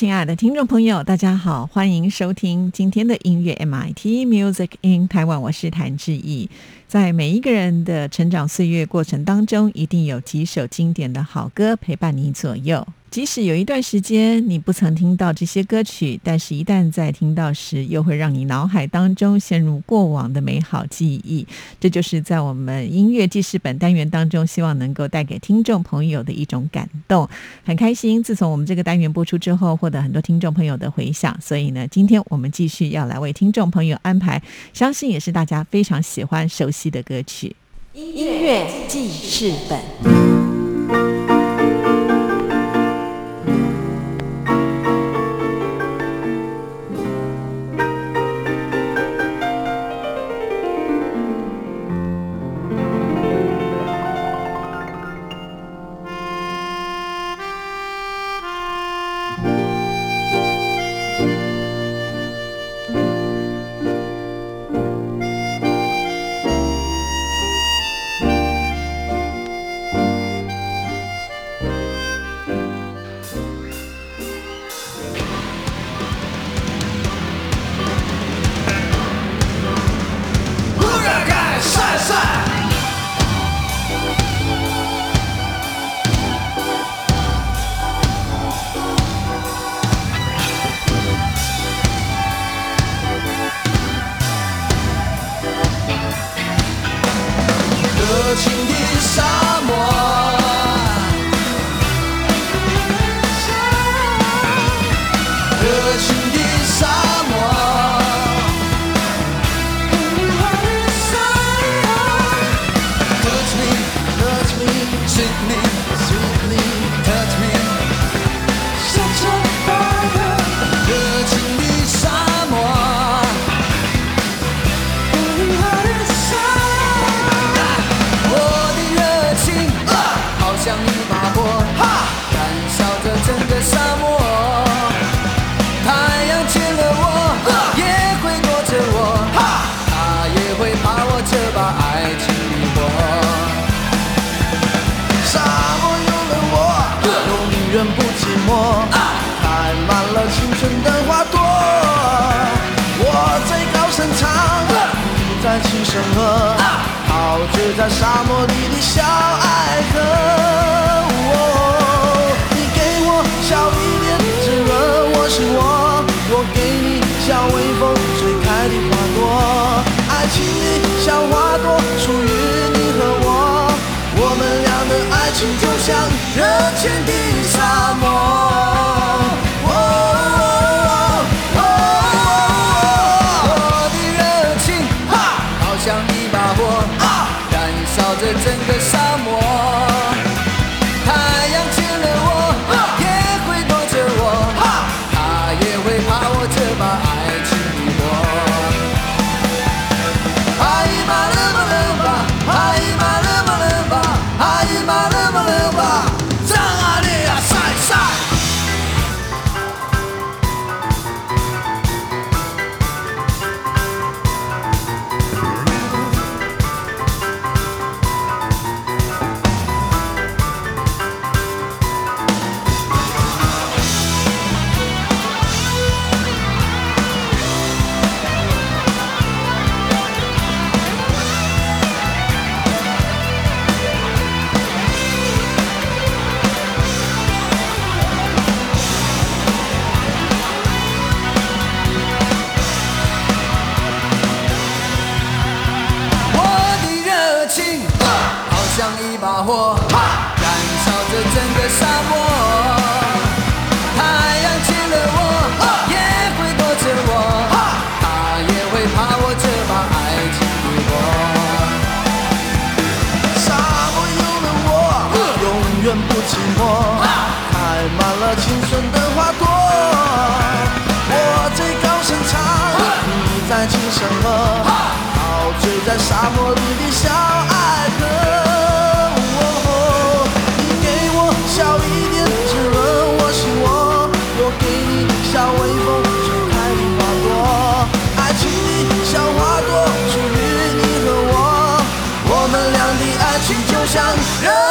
亲爱的听众朋友，大家好，欢迎收听今天的音乐 MIT Music in 台湾我是谭志毅。在每一个人的成长岁月过程当中，一定有几首经典的好歌陪伴你左右。即使有一段时间你不曾听到这些歌曲，但是一旦在听到时，又会让你脑海当中陷入过往的美好记忆。这就是在我们音乐记事本单元当中，希望能够带给听众朋友的一种感动。很开心，自从我们这个单元播出之后，获得很多听众朋友的回响。所以呢，今天我们继续要来为听众朋友安排，相信也是大家非常喜欢、熟悉的歌曲——音乐记事本。圣河，陶醉在沙漠里的小爱河，你给我小雨点滋润我心窝，我给你小微风吹开的花朵，爱情里小花朵属于你和我，我们俩的爱情就像人间的。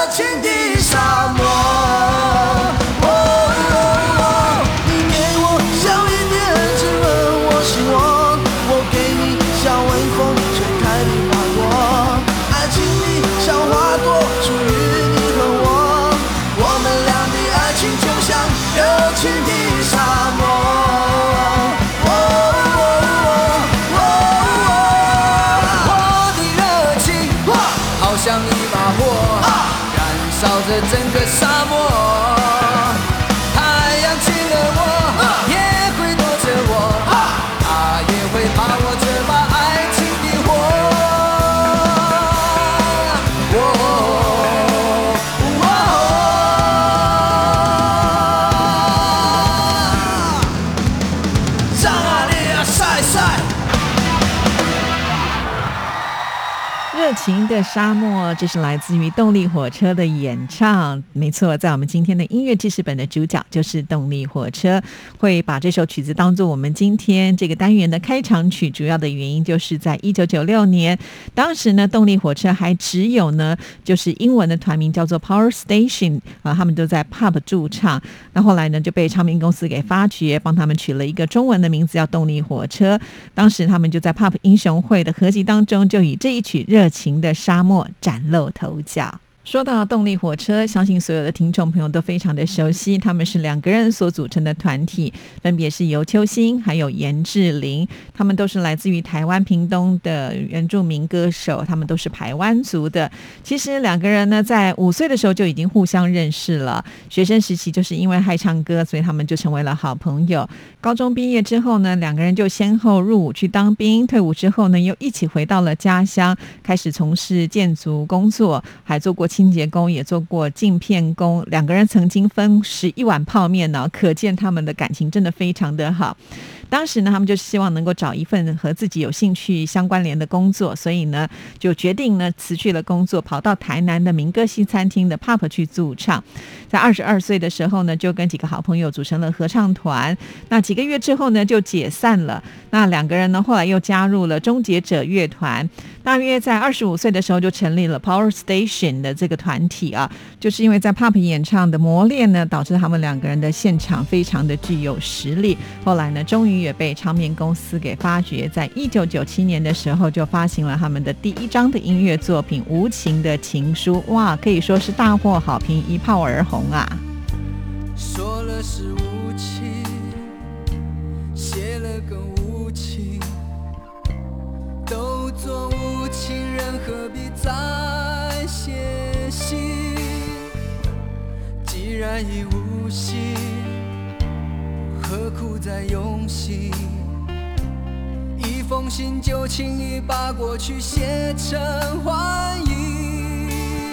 坚定沙漠，这是来自于动力火车的演唱。没错，在我们今天的音乐知识本的主角就是动力火车，会把这首曲子当做我们今天这个单元的开场曲。主要的原因就是在一九九六年，当时呢，动力火车还只有呢，就是英文的团名叫做 Power Station 啊，他们都在 Pub 驻唱。那后来呢，就被唱片公司给发掘，帮他们取了一个中文的名字叫动力火车。当时他们就在 Pub 英雄会的合集当中，就以这一曲热情。的沙漠崭露头角。说到动力火车，相信所有的听众朋友都非常的熟悉。他们是两个人所组成的团体，分别是尤秋兴还有严志玲。他们都是来自于台湾屏东的原住民歌手，他们都是排湾族的。其实两个人呢，在五岁的时候就已经互相认识了。学生时期就是因为爱唱歌，所以他们就成为了好朋友。高中毕业之后呢，两个人就先后入伍去当兵。退伍之后呢，又一起回到了家乡，开始从事建筑工作，还做过。清洁工也做过镜片工，两个人曾经分食一碗泡面呢，可见他们的感情真的非常的好。当时呢，他们就希望能够找一份和自己有兴趣相关联的工作，所以呢，就决定呢辞去了工作，跑到台南的民歌西餐厅的 pub 去驻唱。在二十二岁的时候呢，就跟几个好朋友组成了合唱团。那几个月之后呢，就解散了。那两个人呢，后来又加入了终结者乐团。大约在二十五岁的时候，就成立了 Power Station 的这个团体啊。就是因为在 pub 演唱的磨练呢，导致他们两个人的现场非常的具有实力。后来呢，终于。也被唱片公司给发掘，在一九九七年的时候就发行了他们的第一张的音乐作品《无情的情书》，哇，可以说是大获好评，一炮而红啊！说了是无情，写了更无情，都做无情人，何必再写信？既然已无心。何苦再用心？一封信就轻易把过去写成幻影。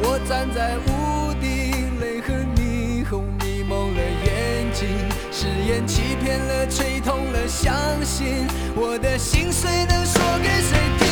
我站在屋顶，泪和霓虹迷蒙了眼睛，誓言欺骗了，吹痛了，相信我的心碎能说给谁听？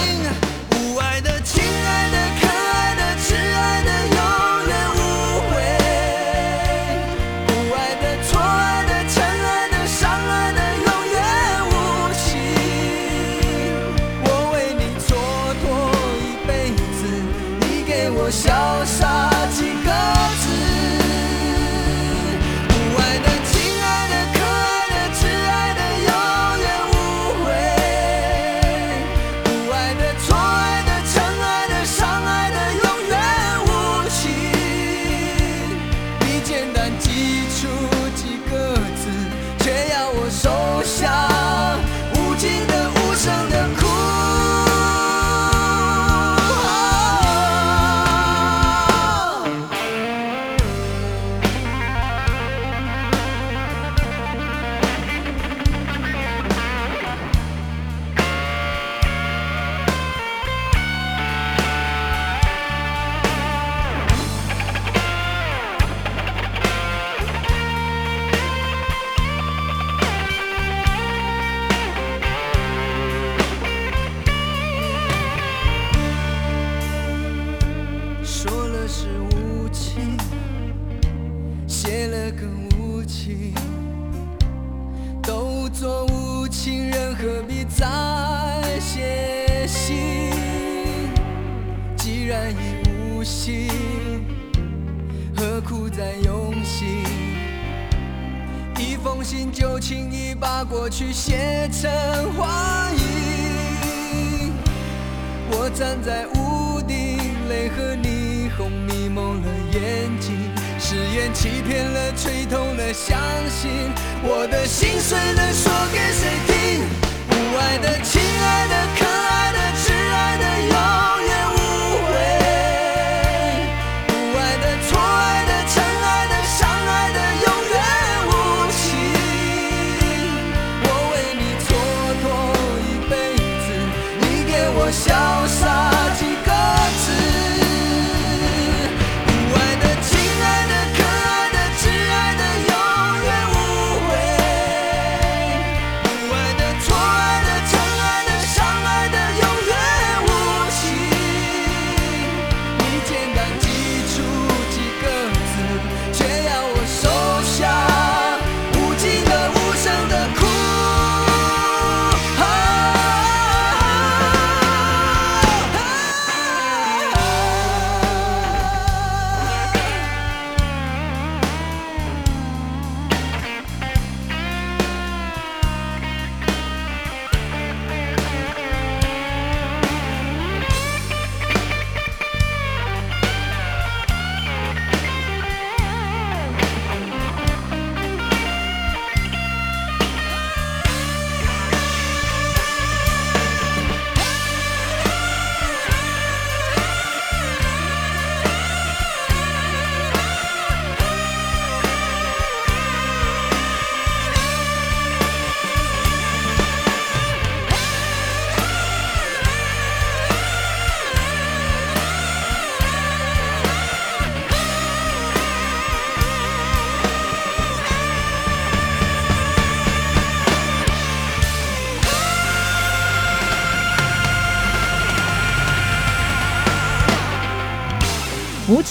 你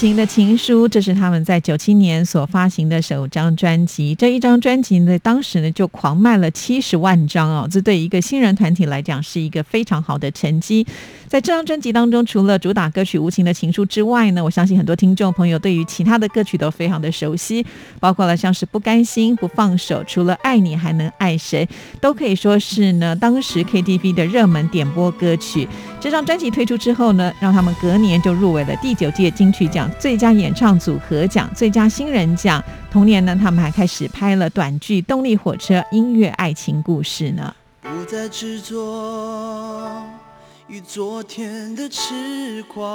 情的情书，这是他们在九七年所发行的首张专辑。这一张专辑呢，当时呢就狂卖了七十万张哦，这对一个新人团体来讲是一个非常好的成绩。在这张专辑当中，除了主打歌曲《无情的情书》之外呢，我相信很多听众朋友对于其他的歌曲都非常的熟悉，包括了像是《不甘心》《不放手》，除了爱你还能爱谁，都可以说是呢当时 KTV 的热门点播歌曲。这张专辑推出之后呢，让他们隔年就入围了第九届金曲奖最佳演唱组合奖、最佳新人奖。同年呢，他们还开始拍了短剧《动力火车》音乐爱情故事呢。不再执着于昨天的痴狂，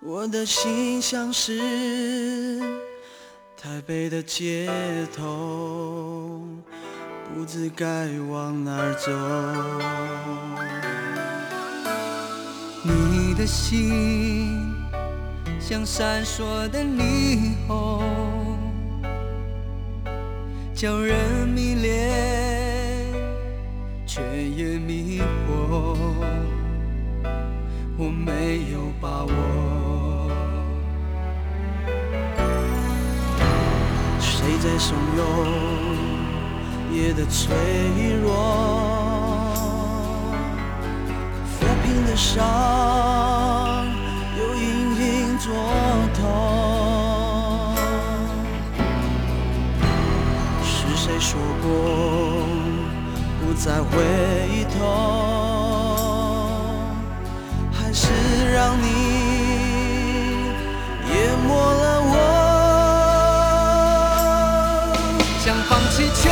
我的心像是台北的街头，不知该往哪儿走。你的心像闪烁的霓虹，叫人迷恋，却也迷惑。我没有把握，谁在怂恿夜的脆弱？心的伤又隐隐作痛。是谁说过不再回头？还是让你淹没了我？想放弃却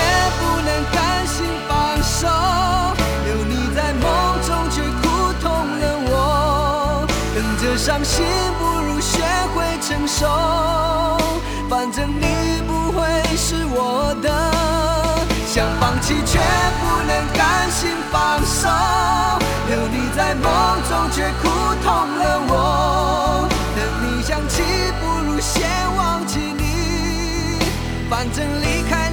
伤心不如学会承受，反正你不会是我的。想放弃却不能甘心放手，留你在梦中却苦痛了我。等你想起不如先忘记你，反正离开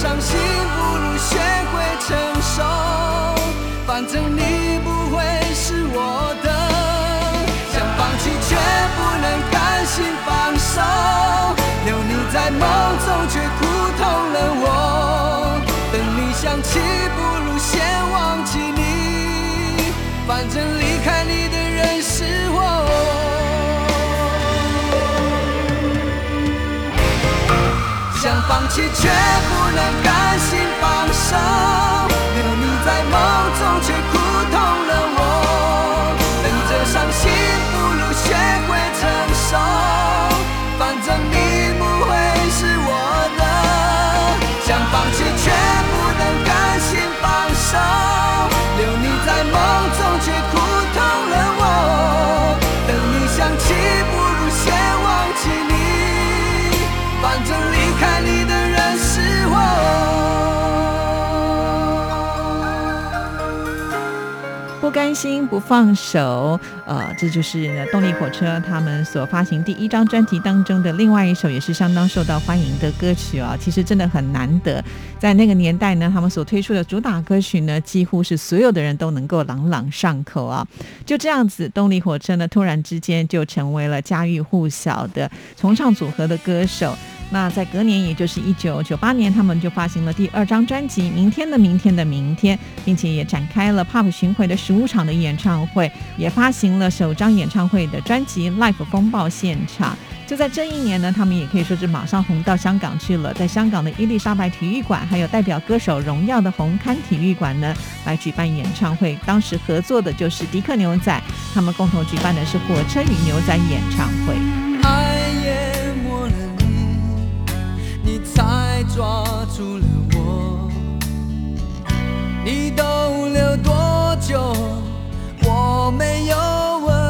伤心不如学会承受，反正你不会是我的。想放弃却不能甘心放手，留你在梦中却苦痛了我。等你想起不如先忘记你，反正离开你的放弃却不能甘心放手，留你在梦中却苦痛了我。等着伤心不如学会承受，心不放手，呃，这就是呢动力火车他们所发行第一张专辑当中的另外一首，也是相当受到欢迎的歌曲啊。其实真的很难得，在那个年代呢，他们所推出的主打歌曲呢，几乎是所有的人都能够朗朗上口啊。就这样子，动力火车呢，突然之间就成为了家喻户晓的重唱组合的歌手。那在隔年，也就是一九九八年，他们就发行了第二张专辑《明天的明天的明天》，并且也展开了 Pop 巡回的十五场的演唱会，也发行了首张演唱会的专辑《Life 风暴现场》。就在这一年呢，他们也可以说是马上红到香港去了，在香港的伊丽莎白体育馆，还有代表歌手荣耀的红磡体育馆呢，来举办演唱会。当时合作的就是迪克牛仔，他们共同举办的是火车与牛仔演唱会。才抓住了我。你逗留多久，我没有问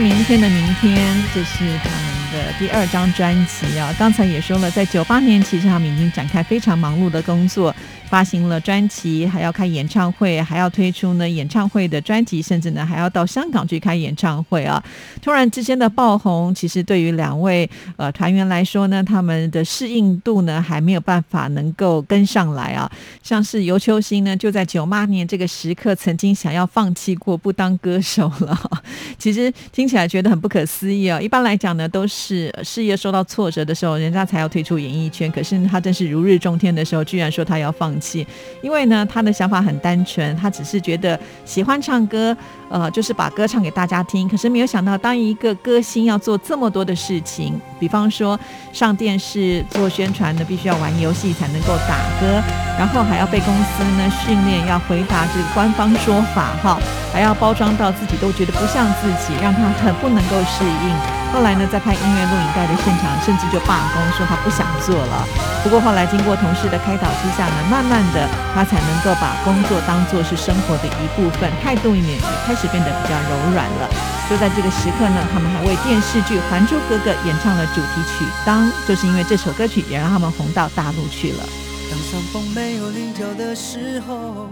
明天的明天，这是他们第二张专辑啊。刚才也说了，在九八年，其实他们已经展开非常忙碌的工作。发行了专辑，还要开演唱会，还要推出呢演唱会的专辑，甚至呢还要到香港去开演唱会啊！突然之间的爆红，其实对于两位呃团员来说呢，他们的适应度呢还没有办法能够跟上来啊。像是尤秋兴呢，就在九八年这个时刻，曾经想要放弃过不当歌手了。其实听起来觉得很不可思议啊！一般来讲呢，都是事业受到挫折的时候，人家才要退出演艺圈。可是他正是如日中天的时候，居然说他要放弃。因为呢，他的想法很单纯，他只是觉得喜欢唱歌，呃，就是把歌唱给大家听。可是没有想到，当一个歌星要做这么多的事情，比方说上电视做宣传呢，必须要玩游戏才能够打歌，然后还要被公司呢训练要回答这个官方说法，哈，还要包装到自己都觉得不像自己，让他很不能够适应。后来呢，在拍音乐录影带的现场，甚至就罢工，说他不想做了。不过后来经过同事的开导之下呢，慢慢的他才能够把工作当作是生活的一部分，态度也也开始变得比较柔软了。就在这个时刻呢，他们还为电视剧《还珠格格》演唱了主题曲《当》，就是因为这首歌曲也让他们红到大陆去了。当山峰没有棱角的时候，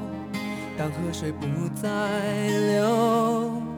当河水不再流。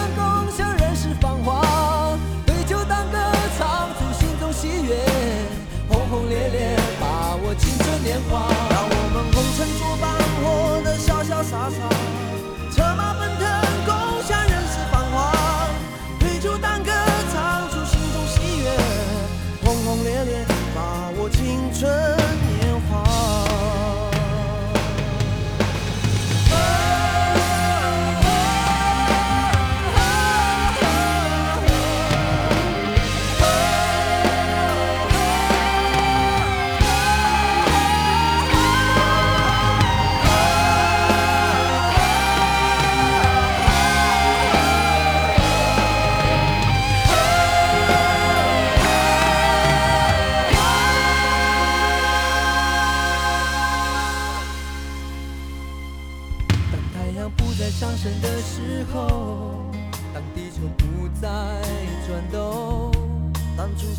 让我们红尘作伴，活得潇潇洒洒，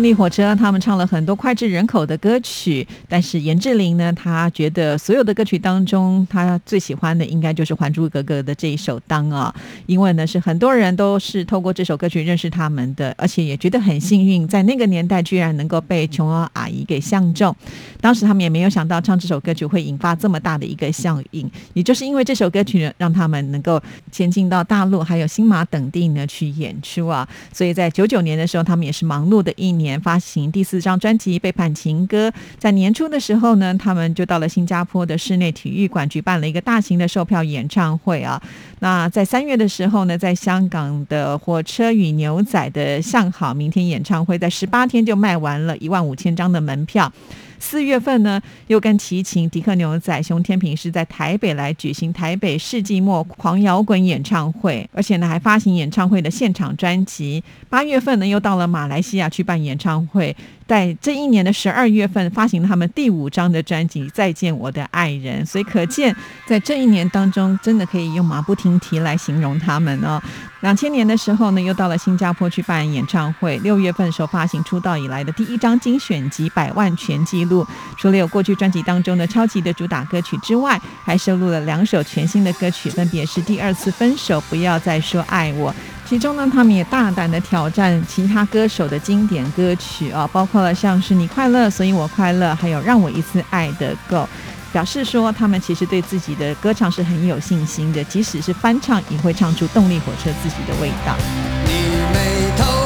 动力火车他们唱了很多脍炙人口的歌曲，但是严志玲呢，她觉得所有的歌曲当中，她最喜欢的应该就是《还珠格格》的这一首《当》啊，因为呢是很多人都是透过这首歌曲认识他们的，而且也觉得很幸运，在那个年代居然能够被琼瑶阿姨给相中。当时他们也没有想到唱这首歌曲会引发这么大的一个效应，也就是因为这首歌曲，让他们能够前进到大陆还有新马等地呢去演出啊，所以在九九年的时候，他们也是忙碌的一年，发行第四张专辑《背叛情歌》。在年初的时候呢，他们就到了新加坡的室内体育馆举办了一个大型的售票演唱会啊。那在三月的时候呢，在香港的火车与牛仔的向好明天演唱会，在十八天就卖完了一万五千张的门票。四月份呢，又跟齐秦、迪克牛仔、熊天平是在台北来举行台北世纪末狂摇滚演唱会，而且呢还发行演唱会的现场专辑。八月份呢，又到了马来西亚去办演唱会。在这一年的十二月份，发行了他们第五张的专辑《再见我的爱人》，所以可见在这一年当中，真的可以用马不停蹄来形容他们哦。两千年的时候呢，又到了新加坡去办演唱会。六月份时候发行出道以来的第一张精选集《百万全纪录》，除了有过去专辑当中的超级的主打歌曲之外，还收录了两首全新的歌曲，分别是《第二次分手》《不要再说爱我》。其中呢，他们也大胆的挑战其他歌手的经典歌曲啊，包括了像是你快乐，所以我快乐，还有让我一次爱的够，表示说他们其实对自己的歌唱是很有信心的，即使是翻唱，也会唱出动力火车自己的味道。你眉头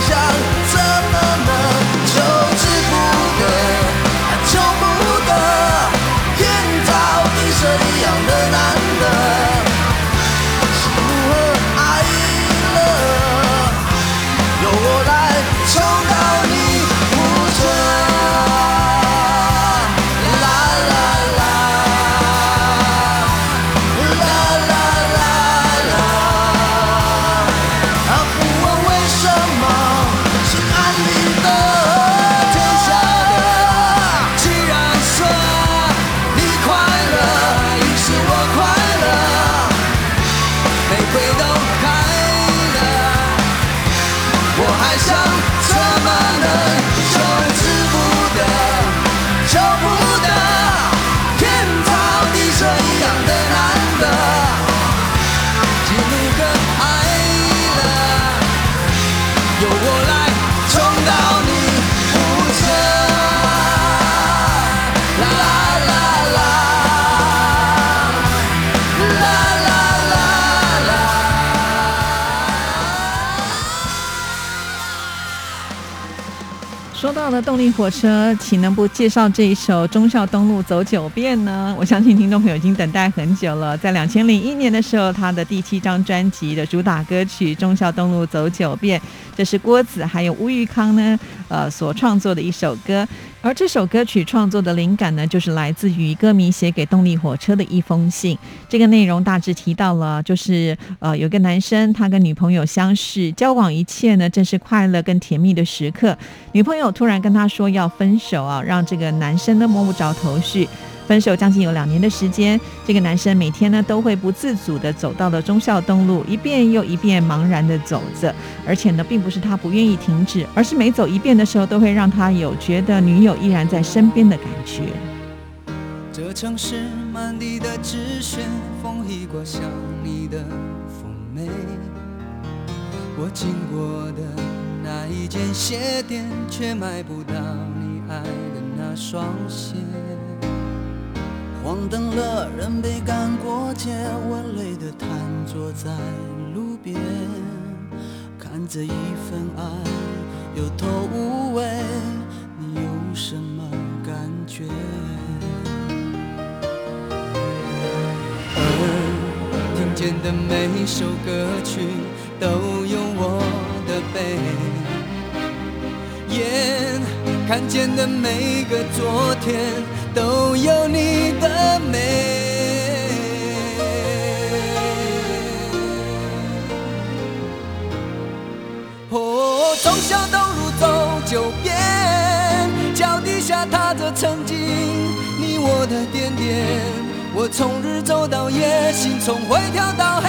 shall 动力火车，岂能不介绍这一首《忠孝东路走九遍》呢？我相信听众朋友已经等待很久了。在两千零一年的时候，他的第七张专辑的主打歌曲《忠孝东路走九遍》，这是郭子还有吴玉康呢，呃，所创作的一首歌。而这首歌曲创作的灵感呢，就是来自于歌迷写给动力火车的一封信。这个内容大致提到了，就是呃，有个男生他跟女朋友相识，交往一切呢正是快乐跟甜蜜的时刻，女朋友突然跟他说要分手啊，让这个男生呢摸不着头绪。分手将近有两年的时间，这个男生每天呢都会不自主的走到了忠孝东路，一遍又一遍茫然的走着，而且呢，并不是他不愿意停止，而是每走一遍的时候，都会让他有觉得女友依然在身边的感觉。这城市满地的纸屑，风一刮像你的妩媚。我经过的那一间鞋店，却买不到你爱的那双鞋。黄灯了，人被赶过街，我累得瘫坐在路边，看着一份爱有头无尾，你有什么感觉？耳听见的每首歌曲都有我的悲，眼看见的每个昨天。都有你的美。哦，忠孝东路走九遍，脚底下踏着曾经你我的点点。我从日走到夜，心从灰跳到黑。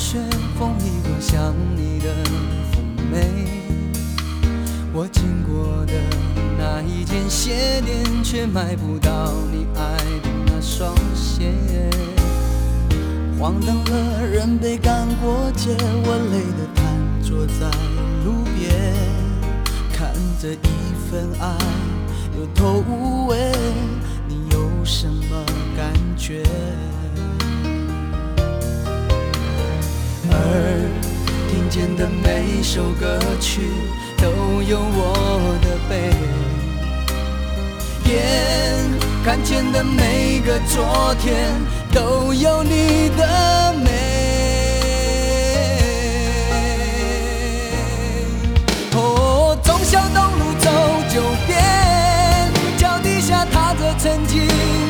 的纸屑，风一刮像你的妩媚。我经过的那一间鞋店，却买不到你爱的那双鞋。黄灯了，人被赶过街，我累得瘫坐在路边，看着一份爱有头无尾，你有什么感觉？耳听见的每首歌曲都有我的悲，眼看见的每个昨天都有你的美。哦，忠孝东路走九遍，脚底下踏着曾经。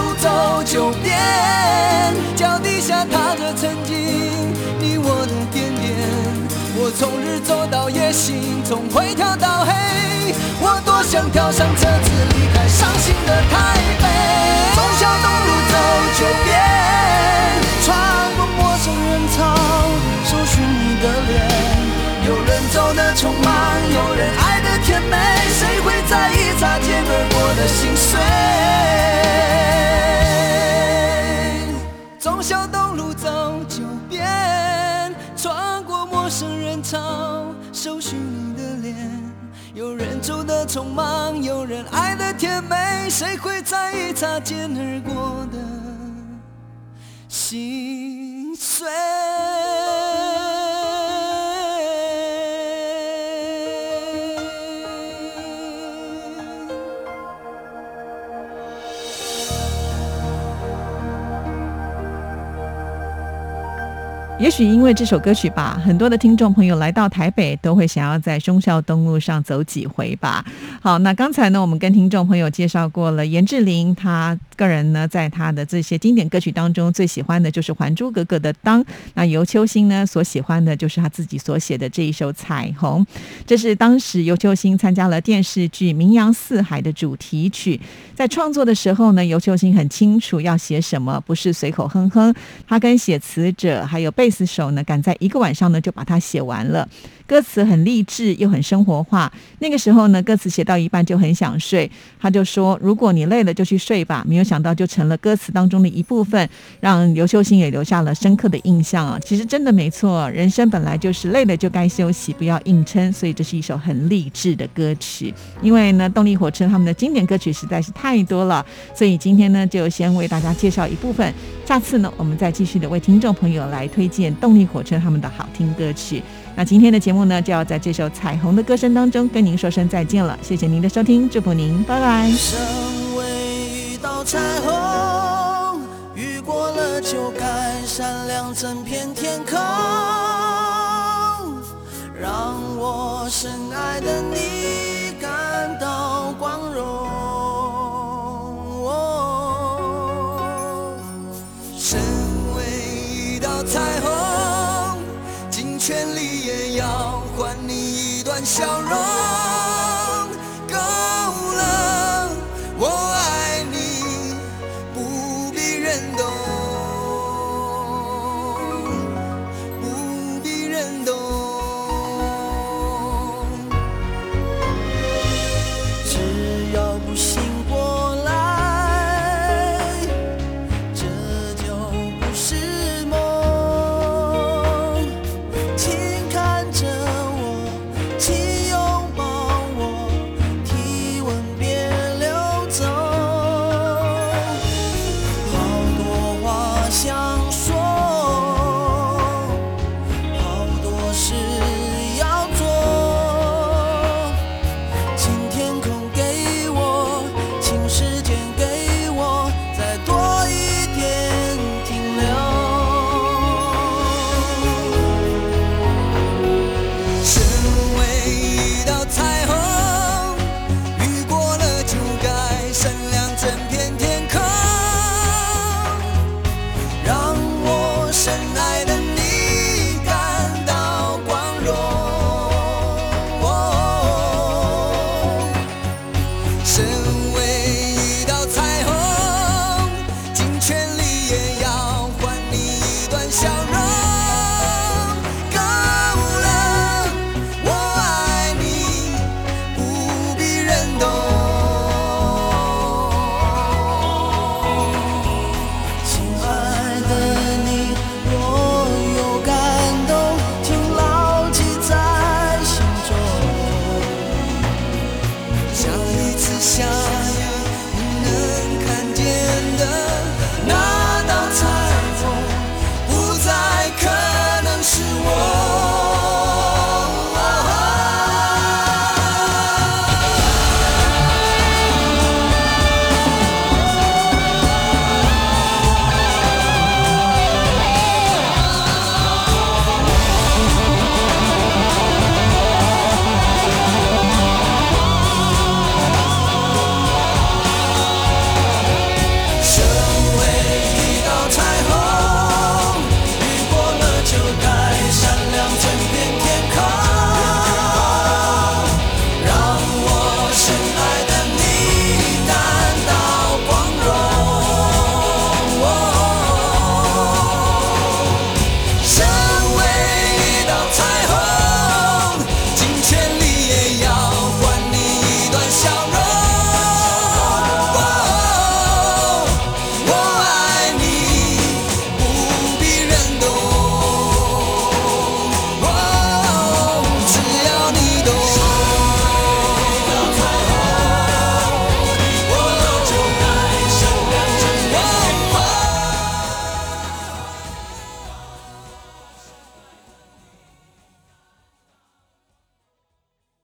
路走九遍，脚底下踏着曾经你我的点点。我从日走到夜，心从灰跳到黑。我多想跳上车子离开伤心的台北。从小东路走九遍，穿过陌生人潮，搜寻你的脸。有人走的匆忙，有人爱的甜美，谁会在意擦肩而过的心碎？忠孝东路走九遍，穿过陌生人潮，搜寻你的脸。有人走的匆忙，有人爱的甜美，谁会在意擦肩而过的心碎？也许因为这首歌曲吧，很多的听众朋友来到台北都会想要在忠孝东路上走几回吧。好，那刚才呢，我们跟听众朋友介绍过了严志玲，他个人呢，在他的这些经典歌曲当中，最喜欢的就是《还珠格格》的当。那尤秋兴呢，所喜欢的就是他自己所写的这一首《彩虹》，这是当时尤秋兴参加了电视剧《名扬四海》的主题曲。在创作的时候呢，尤秋兴很清楚要写什么，不是随口哼哼。他跟写词者还有贝斯手呢，赶在一个晚上呢就把它写完了。歌词很励志又很生活化。那个时候呢，歌词写到一半就很想睡，他就说：“如果你累了就去睡吧。”没有想到就成了歌词当中的一部分，让刘秀星也留下了深刻的印象啊。其实真的没错，人生本来就是累了就该休息，不要硬撑。所以这是一首很励志的歌曲。因为呢，动力火车他们的经典歌曲实在是太多了，所以今天呢就先为大家介绍一部分。下次呢，我们再继续的为听众朋友来推荐动力火车他们的好听歌曲。那今天的节目呢，就要在这首《彩虹》的歌声当中跟您说声再见了。谢谢您的收听，祝福您，拜拜。身为一道彩虹，雨过了就该闪亮整片天空，让我深爱的你感到光荣。笑容。